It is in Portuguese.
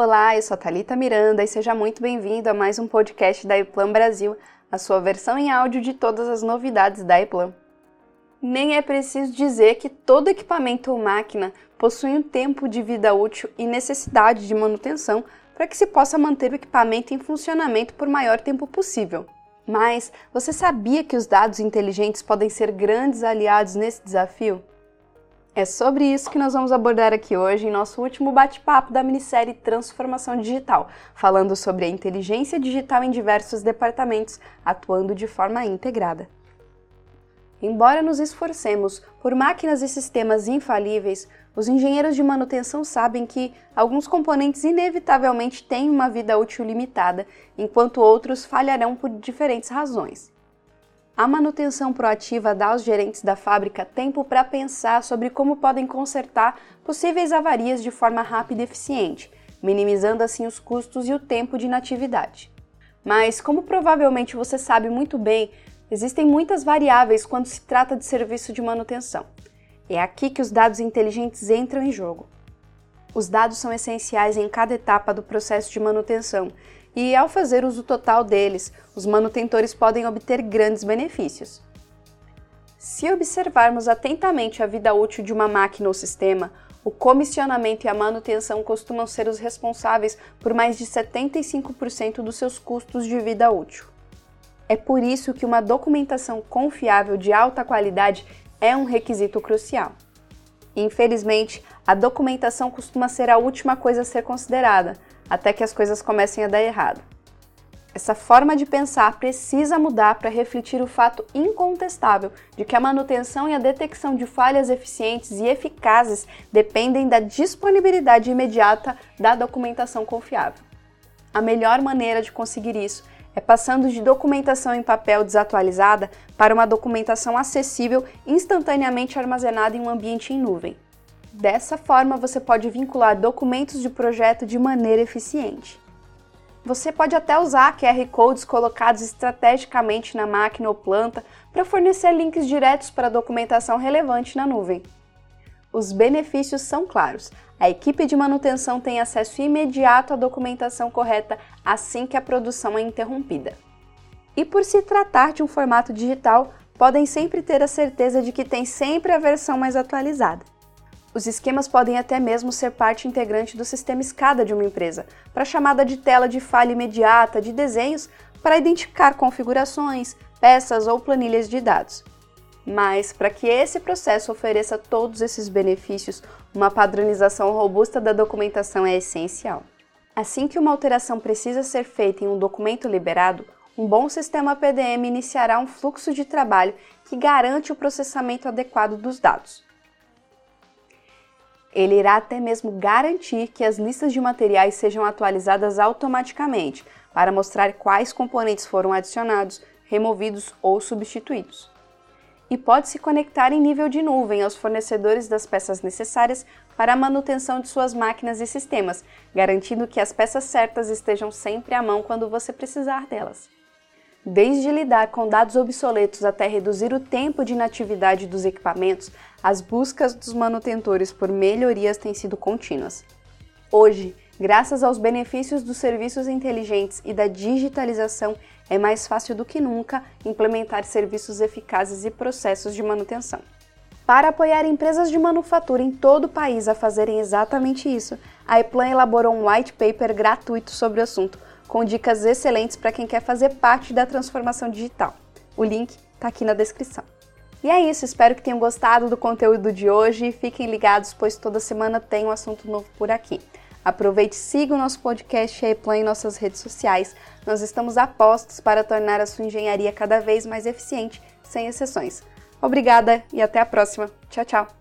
Olá, eu sou a Thalita Miranda e seja muito bem-vindo a mais um podcast da Eplan Brasil, a sua versão em áudio de todas as novidades da Eplan. Nem é preciso dizer que todo equipamento ou máquina possui um tempo de vida útil e necessidade de manutenção para que se possa manter o equipamento em funcionamento por maior tempo possível. Mas você sabia que os dados inteligentes podem ser grandes aliados nesse desafio? É sobre isso que nós vamos abordar aqui hoje em nosso último bate-papo da minissérie Transformação Digital, falando sobre a inteligência digital em diversos departamentos, atuando de forma integrada. Embora nos esforcemos por máquinas e sistemas infalíveis, os engenheiros de manutenção sabem que alguns componentes inevitavelmente têm uma vida útil limitada, enquanto outros falharão por diferentes razões. A manutenção proativa dá aos gerentes da fábrica tempo para pensar sobre como podem consertar possíveis avarias de forma rápida e eficiente, minimizando assim os custos e o tempo de inatividade. Mas, como provavelmente você sabe muito bem, existem muitas variáveis quando se trata de serviço de manutenção. É aqui que os dados inteligentes entram em jogo. Os dados são essenciais em cada etapa do processo de manutenção e, ao fazer uso total deles, os manutentores podem obter grandes benefícios. Se observarmos atentamente a vida útil de uma máquina ou sistema, o comissionamento e a manutenção costumam ser os responsáveis por mais de 75% dos seus custos de vida útil. É por isso que uma documentação confiável de alta qualidade é um requisito crucial. Infelizmente, a documentação costuma ser a última coisa a ser considerada, até que as coisas comecem a dar errado. Essa forma de pensar precisa mudar para refletir o fato incontestável de que a manutenção e a detecção de falhas eficientes e eficazes dependem da disponibilidade imediata da documentação confiável. A melhor maneira de conseguir isso é passando de documentação em papel desatualizada para uma documentação acessível instantaneamente armazenada em um ambiente em nuvem. Dessa forma, você pode vincular documentos de projeto de maneira eficiente. Você pode até usar QR codes colocados estrategicamente na máquina ou planta para fornecer links diretos para documentação relevante na nuvem. Os benefícios são claros. A equipe de manutenção tem acesso imediato à documentação correta assim que a produção é interrompida. E por se tratar de um formato digital, podem sempre ter a certeza de que tem sempre a versão mais atualizada. Os esquemas podem até mesmo ser parte integrante do sistema SCADA de uma empresa, para chamada de tela de falha imediata de desenhos para identificar configurações, peças ou planilhas de dados. Mas, para que esse processo ofereça todos esses benefícios, uma padronização robusta da documentação é essencial. Assim que uma alteração precisa ser feita em um documento liberado, um bom sistema PDM iniciará um fluxo de trabalho que garante o processamento adequado dos dados. Ele irá até mesmo garantir que as listas de materiais sejam atualizadas automaticamente para mostrar quais componentes foram adicionados, removidos ou substituídos. E pode se conectar em nível de nuvem aos fornecedores das peças necessárias para a manutenção de suas máquinas e sistemas, garantindo que as peças certas estejam sempre à mão quando você precisar delas. Desde lidar com dados obsoletos até reduzir o tempo de inatividade dos equipamentos, as buscas dos manutentores por melhorias têm sido contínuas. Hoje, graças aos benefícios dos serviços inteligentes e da digitalização, é mais fácil do que nunca implementar serviços eficazes e processos de manutenção. Para apoiar empresas de manufatura em todo o país a fazerem exatamente isso, a Eplan elaborou um white paper gratuito sobre o assunto, com dicas excelentes para quem quer fazer parte da transformação digital. O link está aqui na descrição. E é isso, espero que tenham gostado do conteúdo de hoje fiquem ligados, pois toda semana tem um assunto novo por aqui. Aproveite e siga o nosso podcast e Eplan em nossas redes sociais. Nós estamos a postos para tornar a sua engenharia cada vez mais eficiente, sem exceções. Obrigada e até a próxima. Tchau, tchau!